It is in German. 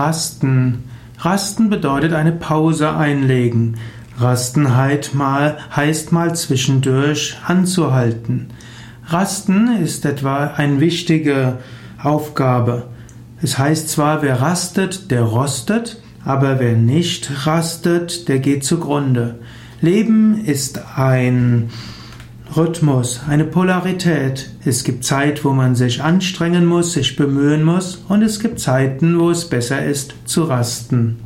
Rasten. Rasten bedeutet eine Pause einlegen. Rasten heißt mal, heißt mal zwischendurch anzuhalten. Rasten ist etwa eine wichtige Aufgabe. Es heißt zwar, wer rastet, der rostet, aber wer nicht rastet, der geht zugrunde. Leben ist ein Rhythmus, eine Polarität. Es gibt Zeit, wo man sich anstrengen muss, sich bemühen muss, und es gibt Zeiten, wo es besser ist zu rasten.